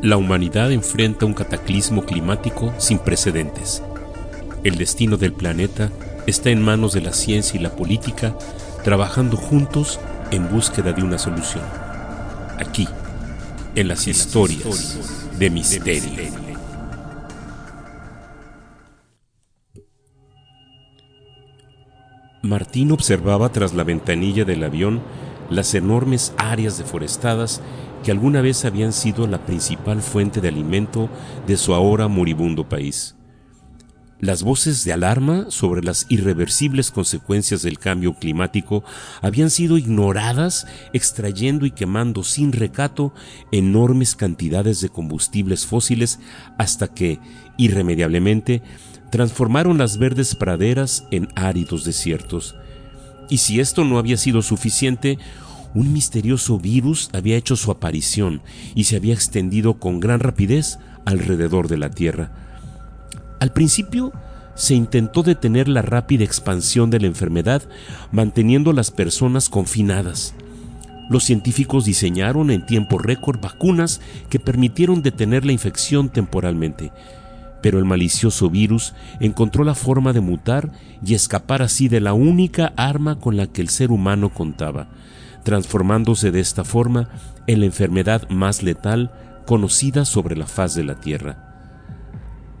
La humanidad enfrenta un cataclismo climático sin precedentes. El destino del planeta está en manos de la ciencia y la política, trabajando juntos en búsqueda de una solución. Aquí, en las historias de misterio. Martín observaba tras la ventanilla del avión las enormes áreas deforestadas que alguna vez habían sido la principal fuente de alimento de su ahora moribundo país. Las voces de alarma sobre las irreversibles consecuencias del cambio climático habían sido ignoradas extrayendo y quemando sin recato enormes cantidades de combustibles fósiles hasta que, irremediablemente, transformaron las verdes praderas en áridos desiertos. Y si esto no había sido suficiente, un misterioso virus había hecho su aparición y se había extendido con gran rapidez alrededor de la Tierra. Al principio se intentó detener la rápida expansión de la enfermedad manteniendo a las personas confinadas. Los científicos diseñaron en tiempo récord vacunas que permitieron detener la infección temporalmente, pero el malicioso virus encontró la forma de mutar y escapar así de la única arma con la que el ser humano contaba, transformándose de esta forma en la enfermedad más letal conocida sobre la faz de la Tierra.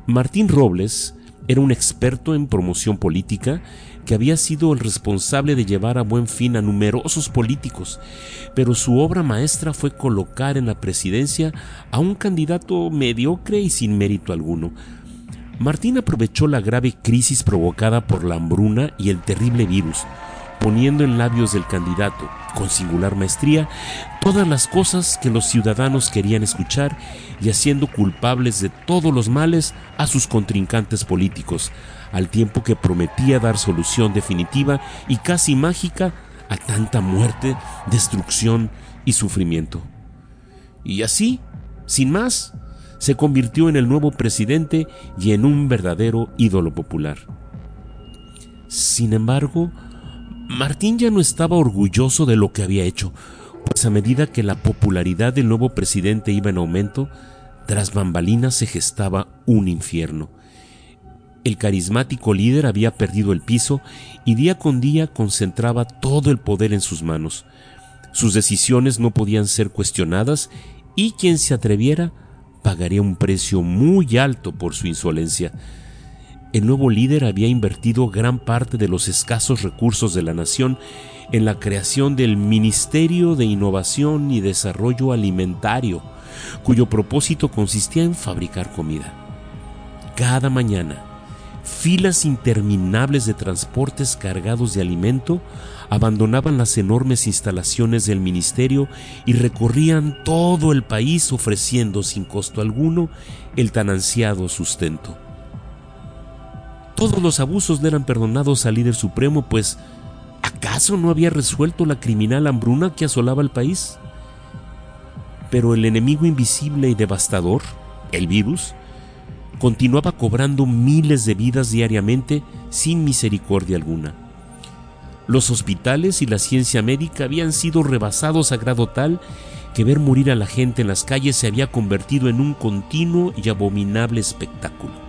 Martín Robles era un experto en promoción política que había sido el responsable de llevar a buen fin a numerosos políticos, pero su obra maestra fue colocar en la presidencia a un candidato mediocre y sin mérito alguno. Martín aprovechó la grave crisis provocada por la hambruna y el terrible virus, poniendo en labios del candidato, con singular maestría, todas las cosas que los ciudadanos querían escuchar y haciendo culpables de todos los males a sus contrincantes políticos, al tiempo que prometía dar solución definitiva y casi mágica a tanta muerte, destrucción y sufrimiento. Y así, sin más, se convirtió en el nuevo presidente y en un verdadero ídolo popular. Sin embargo, Martín ya no estaba orgulloso de lo que había hecho, pues a medida que la popularidad del nuevo presidente iba en aumento, tras bambalinas se gestaba un infierno. El carismático líder había perdido el piso y día con día concentraba todo el poder en sus manos. Sus decisiones no podían ser cuestionadas y quien se atreviera pagaría un precio muy alto por su insolencia el nuevo líder había invertido gran parte de los escasos recursos de la nación en la creación del Ministerio de Innovación y Desarrollo Alimentario, cuyo propósito consistía en fabricar comida. Cada mañana, filas interminables de transportes cargados de alimento abandonaban las enormes instalaciones del ministerio y recorrían todo el país ofreciendo sin costo alguno el tan ansiado sustento. Todos los abusos le eran perdonados al líder supremo, pues ¿acaso no había resuelto la criminal hambruna que asolaba el país? Pero el enemigo invisible y devastador, el virus, continuaba cobrando miles de vidas diariamente sin misericordia alguna. Los hospitales y la ciencia médica habían sido rebasados a grado tal que ver morir a la gente en las calles se había convertido en un continuo y abominable espectáculo.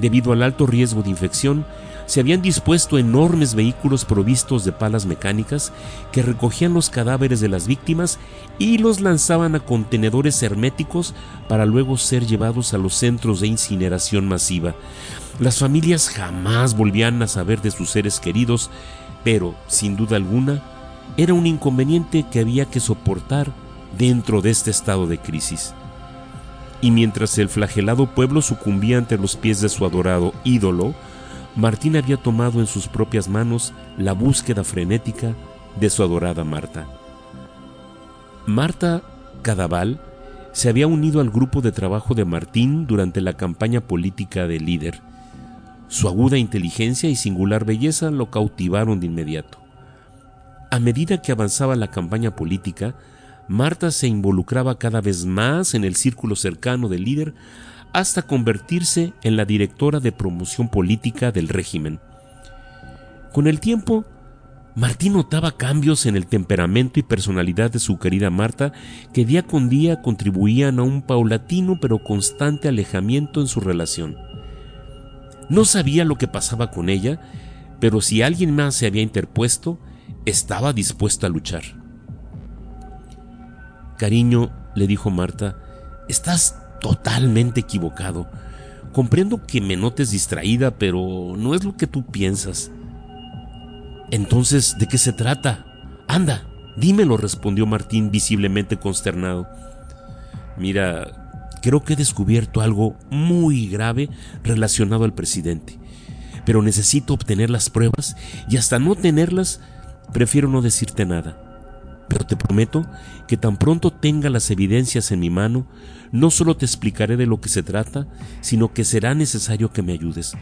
Debido al alto riesgo de infección, se habían dispuesto enormes vehículos provistos de palas mecánicas que recogían los cadáveres de las víctimas y los lanzaban a contenedores herméticos para luego ser llevados a los centros de incineración masiva. Las familias jamás volvían a saber de sus seres queridos, pero, sin duda alguna, era un inconveniente que había que soportar dentro de este estado de crisis y mientras el flagelado pueblo sucumbía ante los pies de su adorado ídolo, Martín había tomado en sus propias manos la búsqueda frenética de su adorada Marta. Marta Cadaval se había unido al grupo de trabajo de Martín durante la campaña política del líder. Su aguda inteligencia y singular belleza lo cautivaron de inmediato. A medida que avanzaba la campaña política, Marta se involucraba cada vez más en el círculo cercano del líder hasta convertirse en la directora de promoción política del régimen. Con el tiempo, Martín notaba cambios en el temperamento y personalidad de su querida Marta que día con día contribuían a un paulatino pero constante alejamiento en su relación. No sabía lo que pasaba con ella, pero si alguien más se había interpuesto, estaba dispuesta a luchar. Cariño, le dijo Marta, estás totalmente equivocado. Comprendo que me notes distraída, pero no es lo que tú piensas. Entonces, ¿de qué se trata? Anda, dímelo, respondió Martín visiblemente consternado. Mira, creo que he descubierto algo muy grave relacionado al presidente, pero necesito obtener las pruebas y hasta no tenerlas, prefiero no decirte nada. Pero te prometo que tan pronto tenga las evidencias en mi mano, no solo te explicaré de lo que se trata, sino que será necesario que me ayudes,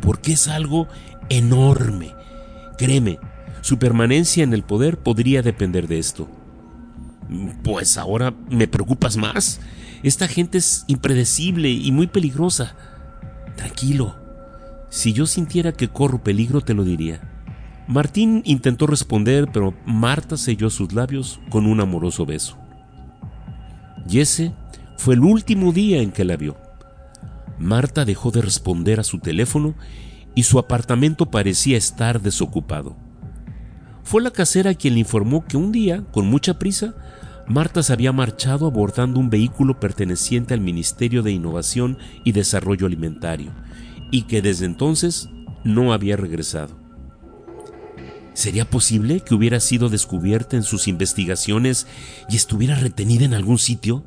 porque es algo enorme Créeme, su permanencia en el poder podría depender de esto. Pues ahora me preocupas más. Esta gente es impredecible y muy peligrosa. Tranquilo. Si yo sintiera que corro peligro, te lo diría. Martín intentó responder, pero Marta selló sus labios con un amoroso beso. Y ese fue el último día en que la vio. Marta dejó de responder a su teléfono y su apartamento parecía estar desocupado. Fue la casera quien le informó que un día, con mucha prisa, Marta se había marchado abordando un vehículo perteneciente al Ministerio de Innovación y Desarrollo Alimentario, y que desde entonces no había regresado. ¿Sería posible que hubiera sido descubierta en sus investigaciones y estuviera retenida en algún sitio?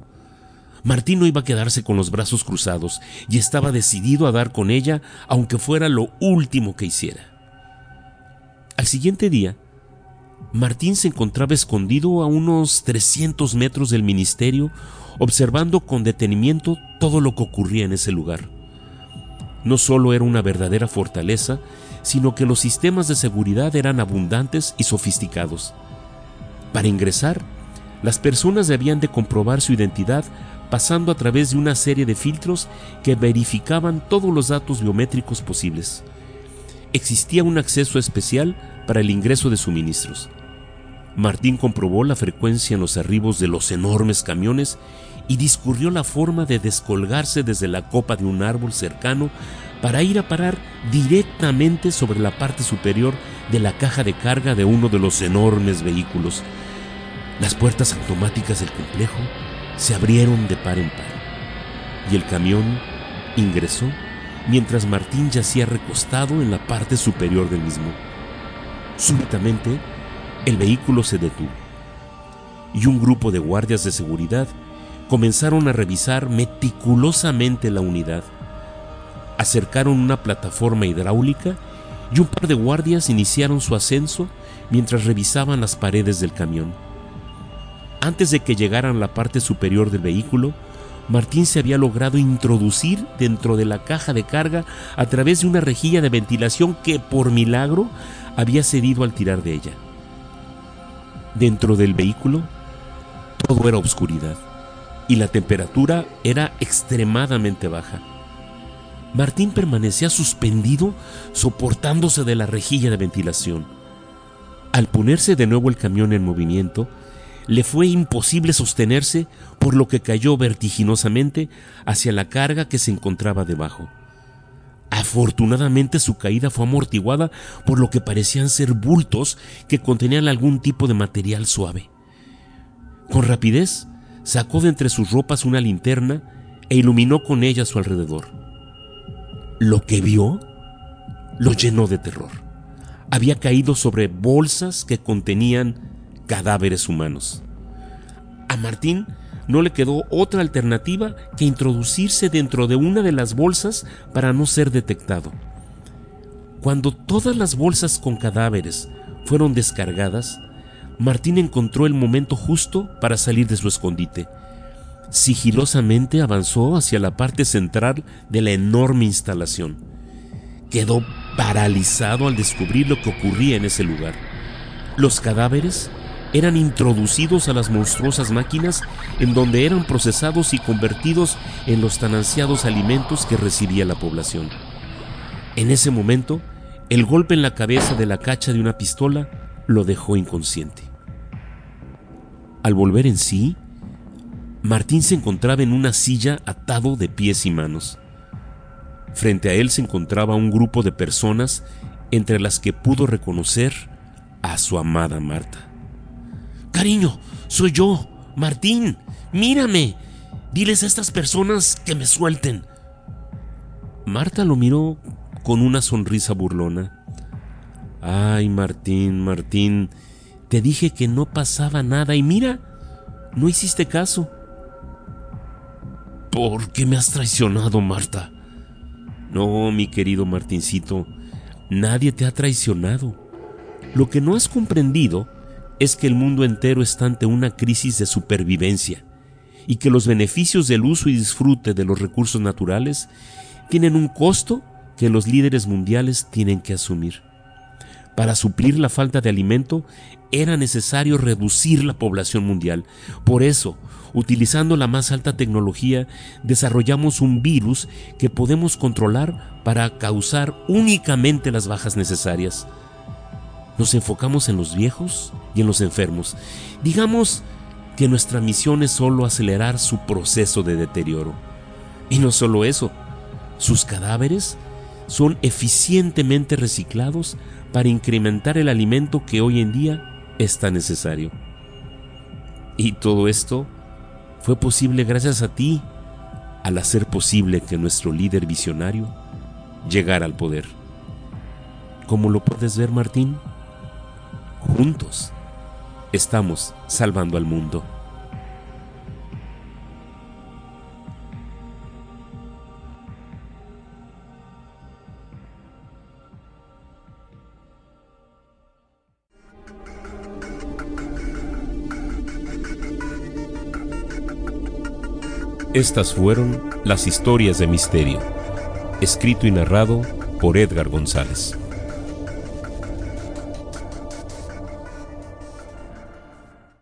Martín no iba a quedarse con los brazos cruzados y estaba decidido a dar con ella aunque fuera lo último que hiciera. Al siguiente día, Martín se encontraba escondido a unos 300 metros del ministerio, observando con detenimiento todo lo que ocurría en ese lugar. No solo era una verdadera fortaleza, sino que los sistemas de seguridad eran abundantes y sofisticados. Para ingresar, las personas debían de comprobar su identidad pasando a través de una serie de filtros que verificaban todos los datos biométricos posibles. Existía un acceso especial para el ingreso de suministros. Martín comprobó la frecuencia en los arribos de los enormes camiones y discurrió la forma de descolgarse desde la copa de un árbol cercano para ir a parar directamente sobre la parte superior de la caja de carga de uno de los enormes vehículos. Las puertas automáticas del complejo se abrieron de par en par y el camión ingresó mientras Martín yacía recostado en la parte superior del mismo. Súbitamente, el vehículo se detuvo y un grupo de guardias de seguridad comenzaron a revisar meticulosamente la unidad. Acercaron una plataforma hidráulica y un par de guardias iniciaron su ascenso mientras revisaban las paredes del camión. Antes de que llegaran a la parte superior del vehículo, Martín se había logrado introducir dentro de la caja de carga a través de una rejilla de ventilación que por milagro había cedido al tirar de ella. Dentro del vehículo todo era oscuridad y la temperatura era extremadamente baja. Martín permanecía suspendido soportándose de la rejilla de ventilación. Al ponerse de nuevo el camión en movimiento, le fue imposible sostenerse, por lo que cayó vertiginosamente hacia la carga que se encontraba debajo. Afortunadamente su caída fue amortiguada por lo que parecían ser bultos que contenían algún tipo de material suave. Con rapidez sacó de entre sus ropas una linterna e iluminó con ella su alrededor. Lo que vio lo llenó de terror. Había caído sobre bolsas que contenían cadáveres humanos. A Martín no le quedó otra alternativa que introducirse dentro de una de las bolsas para no ser detectado. Cuando todas las bolsas con cadáveres fueron descargadas, Martín encontró el momento justo para salir de su escondite. Sigilosamente avanzó hacia la parte central de la enorme instalación. Quedó paralizado al descubrir lo que ocurría en ese lugar. Los cadáveres eran introducidos a las monstruosas máquinas en donde eran procesados y convertidos en los tan ansiados alimentos que recibía la población. En ese momento, el golpe en la cabeza de la cacha de una pistola lo dejó inconsciente. Al volver en sí, Martín se encontraba en una silla atado de pies y manos. Frente a él se encontraba un grupo de personas entre las que pudo reconocer a su amada Marta. Cariño, soy yo, Martín, mírame. Diles a estas personas que me suelten. Marta lo miró con una sonrisa burlona. Ay, Martín, Martín, te dije que no pasaba nada y mira, no hiciste caso. ¿Por qué me has traicionado, Marta? No, mi querido Martincito, nadie te ha traicionado. Lo que no has comprendido es que el mundo entero está ante una crisis de supervivencia y que los beneficios del uso y disfrute de los recursos naturales tienen un costo que los líderes mundiales tienen que asumir. Para suplir la falta de alimento era necesario reducir la población mundial. Por eso, utilizando la más alta tecnología, desarrollamos un virus que podemos controlar para causar únicamente las bajas necesarias. Nos enfocamos en los viejos y en los enfermos. Digamos que nuestra misión es solo acelerar su proceso de deterioro. Y no solo eso, sus cadáveres son eficientemente reciclados para incrementar el alimento que hoy en día es tan necesario. Y todo esto fue posible gracias a ti al hacer posible que nuestro líder visionario llegara al poder. ¿Cómo lo puedes ver, Martín? Juntos estamos salvando al mundo. Estas fueron las historias de misterio, escrito y narrado por Edgar González.